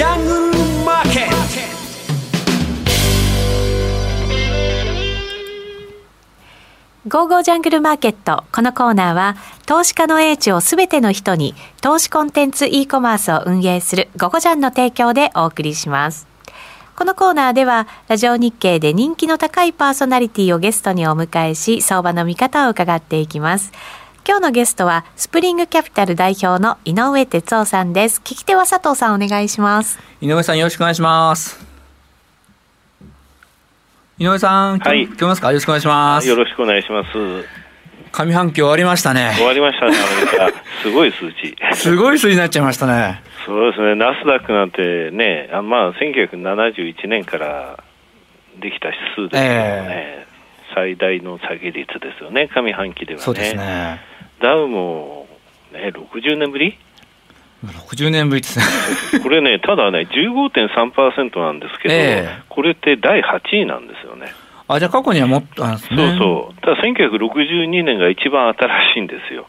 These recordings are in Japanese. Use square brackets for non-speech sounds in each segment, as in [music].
ジャングルマーケットゴーゴージャングルマーケット。このコーナーは、投資家の英知をすべての人に、投資コンテンツ e コマースを運営するゴゴジャンの提供でお送りします。このコーナーでは、ラジオ日経で人気の高いパーソナリティをゲストにお迎えし、相場の見方を伺っていきます。今日のゲストは、スプリングキャピタル代表の井上哲夫さんです。聞き手は佐藤さんお願いします。井上さんよろしくお願いします。井上さん、はい聞こえますか？よろしくお願いします。よろしくお願いします。上半期終わりましたね。終わりましたね、アメリカ。[laughs] すごい数値。すごい数字になっちゃいましたね。そうですね、ナスダックなんてね、あまあ、1971年からできた指数ですけどね、最大の下げ率ですよね、上半期ではね。そうですね。ダウも、ね、60年ぶり？60年ぶりですね。[laughs] これね、ただね、15.3%なんですけど、ええこれって第8位なんですよね。あ、じゃあ過去にはもっと、あそうそう。ただ1962年が一番新しいんですよ。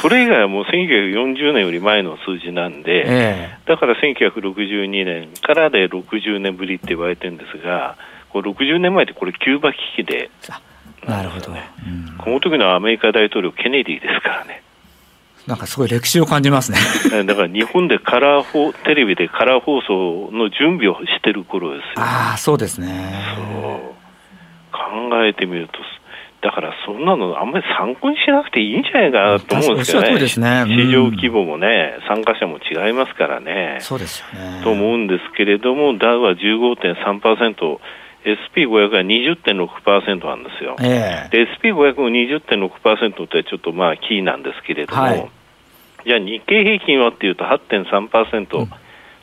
それ以外はもう1940年より前の数字なんで、えだから1962年からで60年ぶりって言われてるんですが、これ60年前ってこれキューバ危機で、えなるほど。うんこの時のアメリカ大統領ケネディですからね。なんかすごい歴史を感じますね。[laughs] だから日本でカラー放テレビでカラー放送の準備をしてる頃ですよ。ああ、そうですね。そう考えてみると、だからそんなのあんまり参考にしなくていいんじゃないかなと思うんですよね。ねうん市場規模もね、参加者も違いますからね。そうですよね。と思うんですけれども、ダウは15.3%、SP500 は20.6%なんですよ。ええで SP500 も20.6%ってちょっとまあキーなんですけれども、はいじゃあ日経平均はっていうと8.3%、うん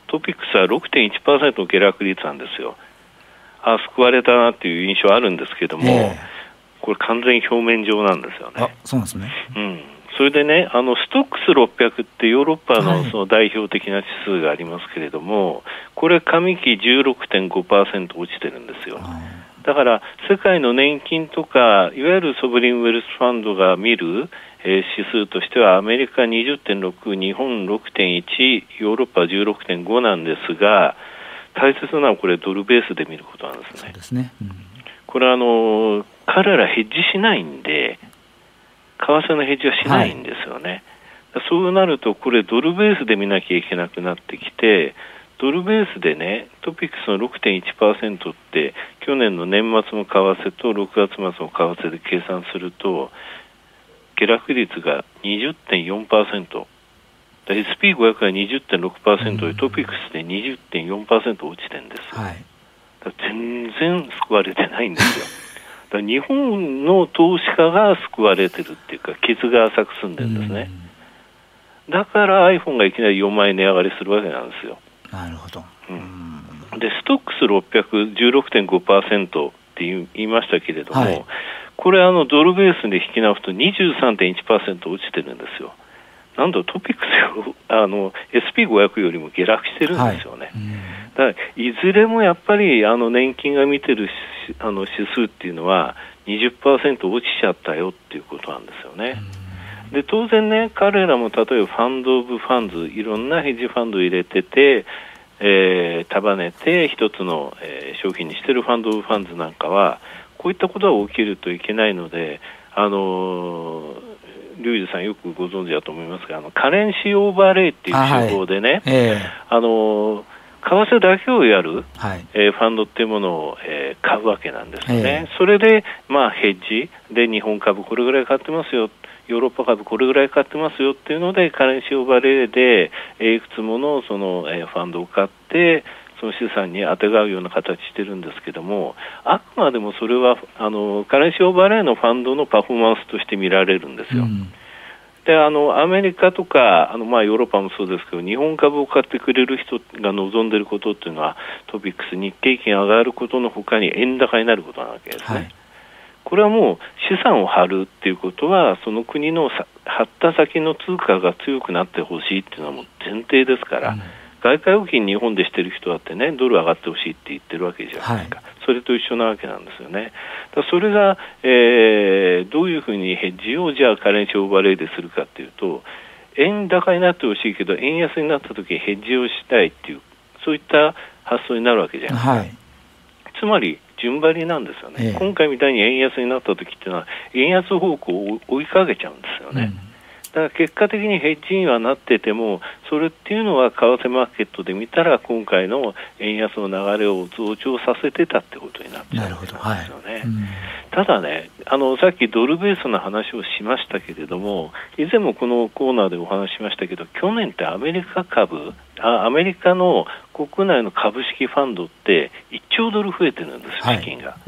トピックスは6.1%の下落率なんですよ。あ救われたなっていう印象あるんですけども、えこれ完全に表面上なんですよね。、そうなんですね。うん、それでね、あのストックス600ってヨーロッパはいのその代表的な指数がありますけれども、これ、上期16.5%落ちてるんですよ。あだから世界の年金とか、いわゆるソブリンウェルスファンドが見る、えー指数としては、アメリカ20.6、日本6.1、ヨーロッパ16.5なんですが、大切なのはこれ、ドルベースで見ることなんですね。そうですね。うんこれはあの彼らヘッジしないんで、為替のヘッジはしないんですよね。そうなると、これ、ドルベースで見なきゃいけなくなってきて、ドルベースでね、トピックスの6.1%って、去年の年末の為替と6月末の為替で計算すると、下落率が20.4%。で SP500 が20.6%で、トピックスで20.4%落ちてるんです。はい。全然救われてないんですよ。[laughs] 日本の投資家が救われてるっていうか、傷が浅く済んでるんですね。だから iPhone がいきなり4万円値上がりするわけなんですよ。うん。なるほど。うんうんで、ストックス600、16.5%って言いましたけれども、はいこれあのドルベースで引き直すと23.1%落ちてるんですよ。なんとトピックスよあの S&P500 よりも下落してるんですよね。うんだいずれもやっぱりあの年金が見てるしあの指数っていうのは20%落ちちゃったよっていうことなんですよね。で当然ね、彼らも例えばファンド・オブ・ファンズ、いろんなヘッジファンドを入れてて、えー束ねて一つの、えー商品にしてるファンド・オブ・ファンズなんかは、こういったことが起きるといけないので、あのーリュウジさんよくご存知だと思いますが、あのカレンシーオーバーレイっていう手法でね、えあの為替だけをやる、えはい。えーファンドっていうものを、えー買うわけなんですね、えそれで、まあ、ヘッジで日本株これぐらい買ってますよ、ヨーロッパ株これぐらい買ってますよ。っていうので、カレンシーオーバーレーで、えーいくつものその、えーファンドを買って、その資産に当てがうような形してるんですけども、あくまでもそれはあのカレンシーオーバーレーのファンドのパフォーマンスとして見られるんですよ。うんであのアメリカとかあの、まあ、ヨーロッパもそうですけど日本株を買ってくれる人が望んでいることっていうのはトピックス、日経金上がることのほかに円高になることなわけですね。はい。これはもう資産を張るっていうことはその国のさ張った先の通貨が強くなってほしいっていうのはもう前提ですから、うん外貨預金日本でしてる人だってねドル上がってほしいって言ってるわけじゃないですか、それと一緒なわけなんですよね。だそれが、えーどういうふうにヘッジをじゃあカレンシーオーバーレイでするかっていうと円高になってほしいけど円安になった時にヘッジをしたいっていうそういった発想になるわけじゃないですか。はい。つまり順張りなんですよね、ええ今回みたいに円安になった時っていうのは、円安方向を追いかけちゃうんですよね。だから結果的にヘッジにはなってても、それっていうのは為替マーケットで見たら、今回の円安の流れを増長させてたってことになっちゃうんですよね。。うんただねあの、さっきドルベースの話をしましたけれども、以前もこのコーナーでお話ししましたけど、去年ってアメリカ株、あアメリカの国内の株式ファンドって1兆ドル増えてるんです、はい資金が。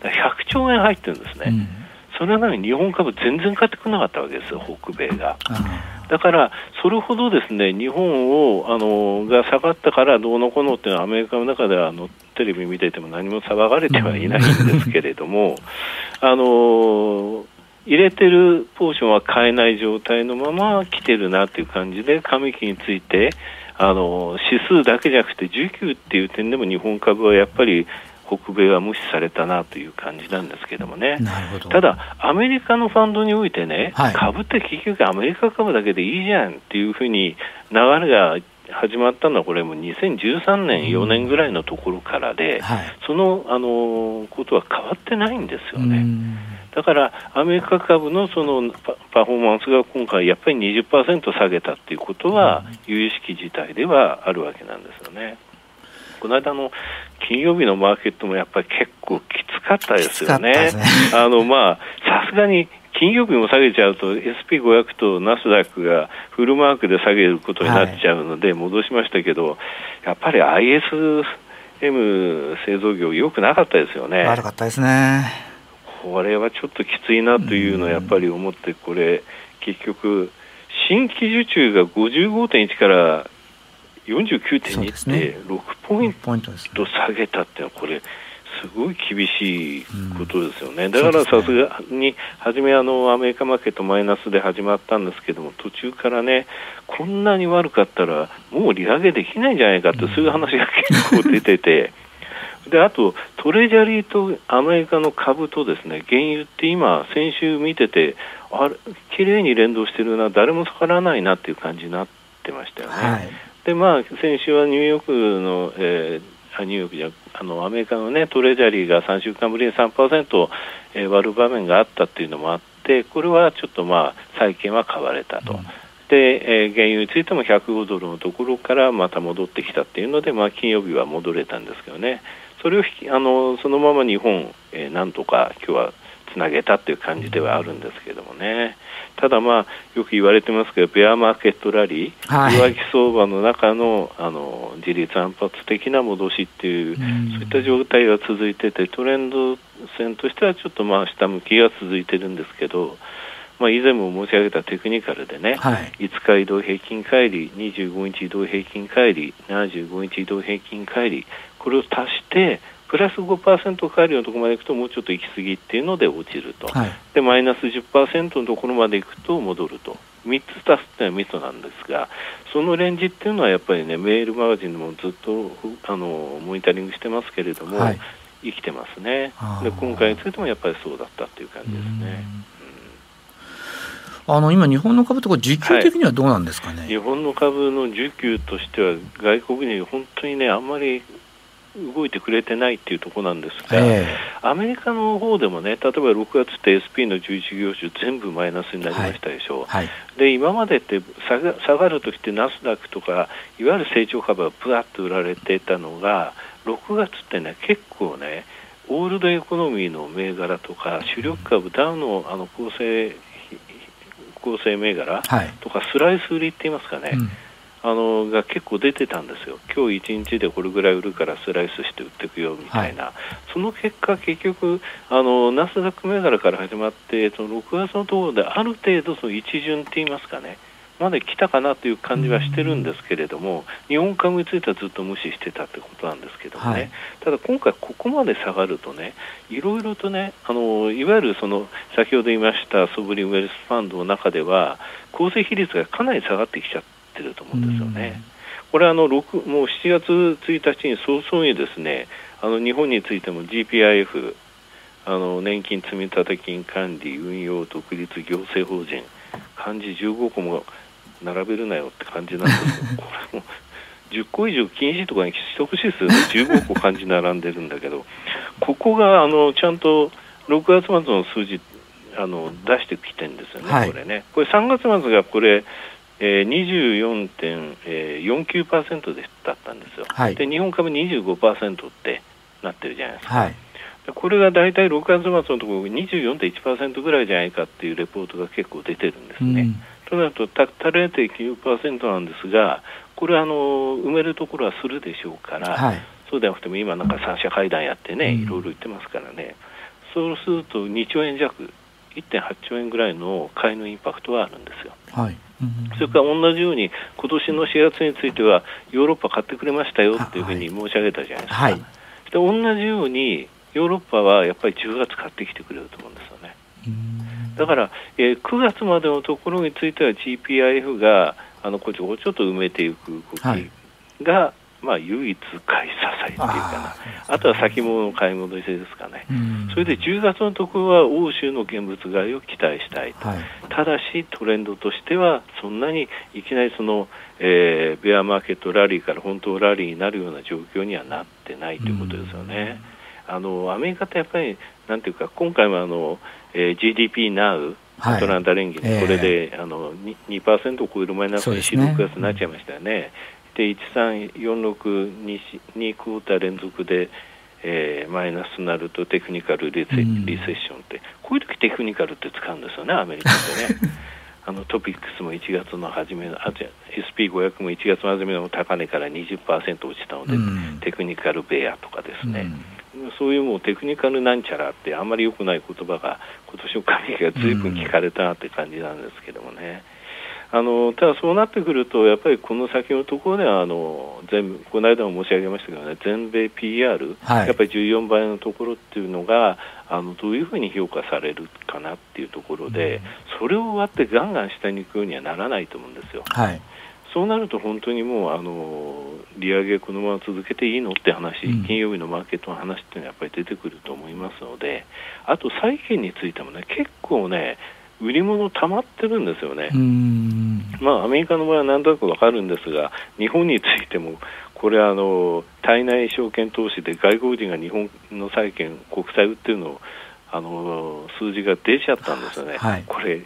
だから100兆円入ってるんですね。うんそれなのに日本株全然買ってくれなかったわけですよ、北米が。あだから、それほどですね日本をあのが下がったからどうのこうのっていうのは、アメリカの中ではあのテレビ見てても何も騒がれてはいないんですけれども、あの入れてるポーションは買えない状態のまま来てるなっていう感じで、上期について、あの指数だけじゃなくて、需給っていう点でも日本株はやっぱり北米は無視されたなという感じなんですけどもね。あなるほど。ただ、アメリカのファンドにおいてね、はい株って結局アメリカ株だけでいいじゃんっていうふうに流れが始まったのは、これもう2013年、4年ぐらいのところからで、はい。その、あのことは変わってないんですよね。うんだから、アメリカ株のそのパパフォーマンスが今回、やっぱり20%下げたっていうことは、有意識自体ではあるわけなんですよね。この間の金曜日のマーケットもやっぱり結構きつかったですよね。ねあのまあさすがに金曜日も下げちゃうと SP500 とナスダックがフルマークで下げることになっちゃうので戻しましたけど、やっぱり ISM 製造業良くなかったですよね。悪かったですね。これはちょっときついなというのをやっぱり思って、これ、結局、新規受注が55.1から49.2ですねって、6ポイント下げたっていうのは、これ、すごい厳しいことですよね、んだからさすがに、初めあの、アメリカマーケットマイナスで始まったんですけども、途中からね、こんなに悪かったら、もう利上げできないんじゃないかって、そういう話が結構出てて。であと、トレジャリーとアメリカの株とですね原油って今、先週見てて、あれ、綺麗に連動してるな、誰も逆らわないなっていう感じになってましたよね。はい。でまあ、先週はニューヨークの、えーあニューヨークじゃあのアメリカの、ね、トレジャリーが3週間ぶりに3%、えー割る場面があったっていうのもあって、これはちょっと、まあ、債券は買われたと。うんで、えー原油についても105ドルのところからまた戻ってきたっていうので、まあ、金曜日は戻れたんですけどね、それをあのそのまま日本、えーなんとか今日はつなげたっていう感じではあるんですけどもね、ただ、まあ、よく言われてますけど、ベアマーケットラリー、はい。弱気相場の中のあの自立反発的な戻しっていう、うん。そういった状態が続いてて、トレンド線としてはちょっとまあ下向きが続いてるんですけど、まあ、以前も申し上げたテクニカルでね、はい。5日移動平均乖離、25日移動平均乖離、75日移動平均乖離、これを足して、プラス5%乖離のところまでいくと、もうちょっと行き過ぎっていうので落ちると、はい。でマイナス10%のところまでいくと戻ると、3つ足すっていうのはミソなんですが、そのレンジっていうのはやっぱりね、メールマガジンでもずっとあのモニタリングしてますけれども、はい。生きてますね。で、今回についてもやっぱりそうだったっていう感じですね。あの今日本の株とか時給的にはどうなんですかね？日本の株の需給としては、外国人、本当にね、あんまり動いてくれてないっていうところなんですが、えアメリカの方でもね、例えば6月って SP の11業種、全部マイナスになりましたでしょえ。はい。で今までって下が下がるときってナスダックとかいわゆる成長株がぶわっと売られてたのが6月ってね結構ねオールドエコノミーの銘柄とか主力株ダウのあの構成構成銘柄はい。とかスライス売りって言いますかね、うんあのが結構出てたんですよ、今日1日でこれぐらい売るからスライスして売っていくよみたいな、その結果、結局あの、ナスダック銘柄から始まって、その6月のところである程度、その一巡って言いますかね、まで来たかなという感じはしてるんですけれども、日本株についてはずっと無視してたってことなんですけどもね、はい。ただ今回、ここまで下がるとね、いろいろとね、あのいわゆるその先ほど言いましたソブリンウェルスファンドの中では、構成比率がかなり下がってきちゃってると思うんですよね。これあの6もう7月1日に早々にですねあの日本についても GPIF あの年金積立金管理運用独立行政法人漢字15個も並べるなよって感じなんですけど [laughs] これも10個以上禁止とかにしてほしいですよね、15個漢字並んでるんだけど、ここがあのちゃんと6月末の数字あの出してきてるんですよね、はい、これね。これ3月末がこれえー、24.49%でだったんですよ、はい、で日本株25%ってなってるじゃないですか、はい、これが大体6月末のところ24.1%ぐらいじゃないかっていうレポートが結構出てるんですね。うん、となると、たった0.9%なんですが、これあの、埋めるところはするでしょうから、はい、そうでなくても今、なんか三者会談やってね、いろいろ言ってますからね、そうすると2兆円弱、1.8兆円ぐらいの買いのインパクトはあるんですよ。はいそれから同じように、今年の4月については、ヨーロッパ買ってくれましたよっていうふうに申し上げたじゃないですか。はい、で同じようにヨーロッパはやっぱり10月買ってきてくれると思うんですよね。だから、えー、9月までのところについては GPIF があのこちょちょっと埋めていく動きが、はいまあ、唯一買い支えっていうかな、あとは先物の買い戻しですかね、それで10月のところは欧州の現物買いを期待したいと、はい、ただしトレンドとしては、そんなにいきなりその、えー、ベアマーケットラリーから本当ラリーになるような状況にはなってないということですよね。あのアメリカってやっぱり、なんていうか、今回もあの、えー、GDP now、アトランタ連銀、これで、えー、あの 2%, 2を超えるマイナスに4、6月になっちゃいましたよね。で1346、2クォーター連続で、えー、マイナスになるとテクニカルリセ,、リセッションって、こういう時テクニカルって使うんですよね、アメリカってね。[laughs] あのトピックスも1月の初めの、SP500 も1月初めの高値から20%落ちたので、うん、テクニカルベアとかですね、うん、そういうもうテクニカルなんちゃらってあんまり良くない言葉が今年の上期がずいぶん聞かれたなって感じなんですけどもね。うんあのただ、そうなってくると、やっぱりこの先のところではあの全この間も申し上げましたけどね、全米 PR、はい、やっぱり14倍のところっていうのがあのどういうふうに評価されるかなっていうところで、うん、それを割ってガンガン下に行くようにはならないと思うんですよ。はい。そうなると本当にもうあの利上げこのまま続けていいのって話、うん、金曜日のマーケットの話っていうのはやっぱり出てくると思いますので、あと債券についてもね、結構ね、売り物溜まってるんですよね。まあ、アメリカの場合はなんとなくわかるんですが、日本についても、これあの、体内証券投資で外国人が日本の債券、国債売ってるのあの数字が出ちゃったんですよね。はい、これ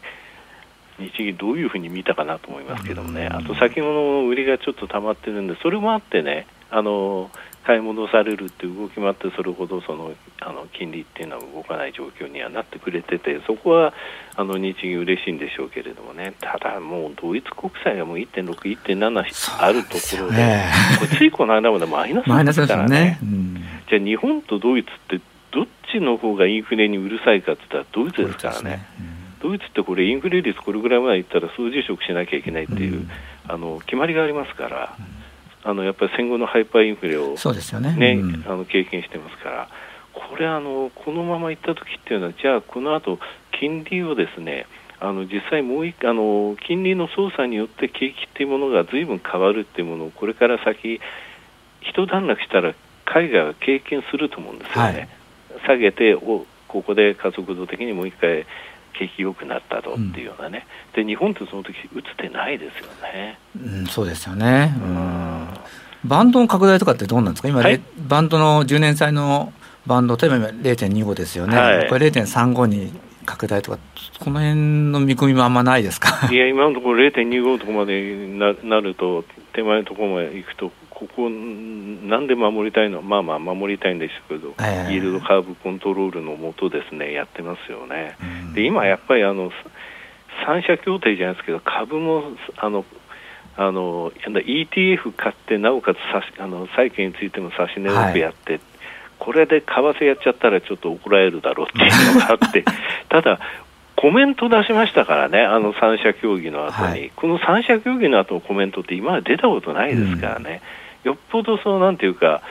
日銀どういうふうに見たかなと思いますけどもね、あと先物の売りがちょっと溜まってるんで、それもあってね、あの買い戻されるっていう動きもあってそれほどそのあの金利っていうのは動かない状況にはなってくれててそこはあの日銀嬉しいんでしょうけれどもね。ただもうドイツ国債がもう1.6、1.7あるところで、ね、これついこの間までマイナスですからね、ね。うん、じゃあ日本とドイツってどっちの方がインフレにうるさいかって言ったらドイツですからね。ドイツってこれインフレ率これぐらいまでいったら数字食しなきゃいけないっていう、うん、あの決まりがありますから、うんあのやっぱり戦後のハイパーインフレを、そうですよね、ねうん、あの経験してますから、これあの、このままいったときっていうのは、じゃあ、この後金利をですねあの実際、もう一あの金利の操作によって景気っていうものがずいぶん変わるっていうものを、これから先、一段落したら海外は経験すると思うんですよね。はい、下げておここで加速度的にもう一回景気良くなったとっていうようなね、うん、で日本ってその時打つてないですよね、うん、そうですよね、うん、バンドの拡大とかってどうなんですか？今、はい、バンドの10年債のバンド例えば0.25ですよね、はい、これ0.35に拡大とかこの辺の見込みもあんまないですか？いや今のところ0.25のところまでななると手前のところまで行くとここ、なんで守りたいの、まあまあ守りたいんですけど、えー、イールドカーブコントロールのもとですね、やってますよね。で今やっぱりあの三者協定じゃないですけど、株もあのあの ETF 買って、なおかつあの債券についても差し値多くやって、はい、これで為替やっちゃったらちょっと怒られるだろうっていうのがあって、[laughs] ただ、コメント出しましたからね、あの三者協議の後に、はい、この三者協議の後のコメントって今まで出たことないですからね。うん。よっぽどそうなんていうか、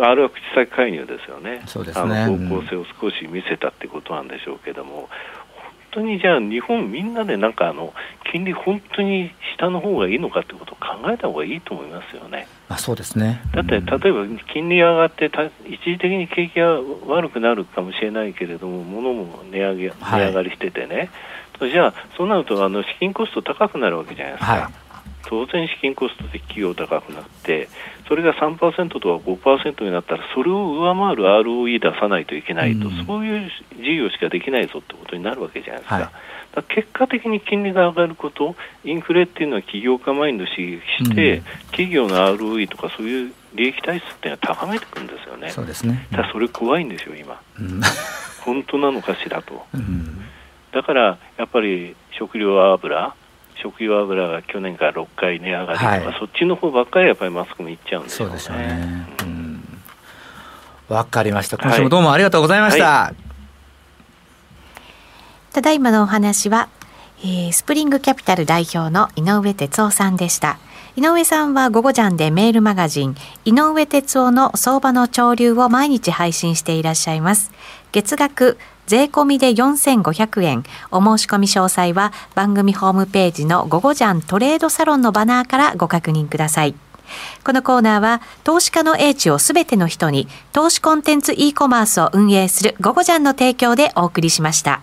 あれは口先介入ですよね、そうですね。あの方向性を少し見せたってことなんでしょうけども、本当にじゃあ、日本みんなでなんかあの金利、本当に下の方がいいのかってことを考えた方がいいと思いますよね。あそうですね、だって、例えば金利上がってた、一時的に景気が悪くなるかもしれないけれども、物も値上げ値上がりしててね、はい、じゃあ、そうなるとあの資金コスト高くなるわけじゃないですか。はい当然資金コストで企業高くなってそれが3%とか5%になったらそれを上回る ROE 出さないといけないと、うん、そういう事業しかできないぞってことになるわけじゃないですか。はい結果的に金利が上がること、インフレっていうのは企業家マインドを刺激して、うん、企業の ROE とかそういう利益体質っていうのは高めていくんですよね。そうですね。ただそれ怖いんですよ今。うん、本当なのかしらと。うん、だからやっぱり食料油食用油が去年から6回値上がりとか、はい、そっちの方ばっかりやっぱりマスコミいっちゃうんですよね。そうですよね。わ、かりました。今週もどうもありがとうございました。はい、ただいまのお話は、えー、スプリングキャピタル代表の井上哲夫さんでした。井上さんは午後ジャンでメールマガジン井上哲夫の相場の潮流を毎日配信していらっしゃいます。月額税込みで4500円。お申し込み詳細は番組ホームページの午後ジャントレードサロンのバナーからご確認ください。このコーナーは投資家の英知をすべての人に投資コンテンツ e コマースを運営する午後ジャンの提供でお送りしました。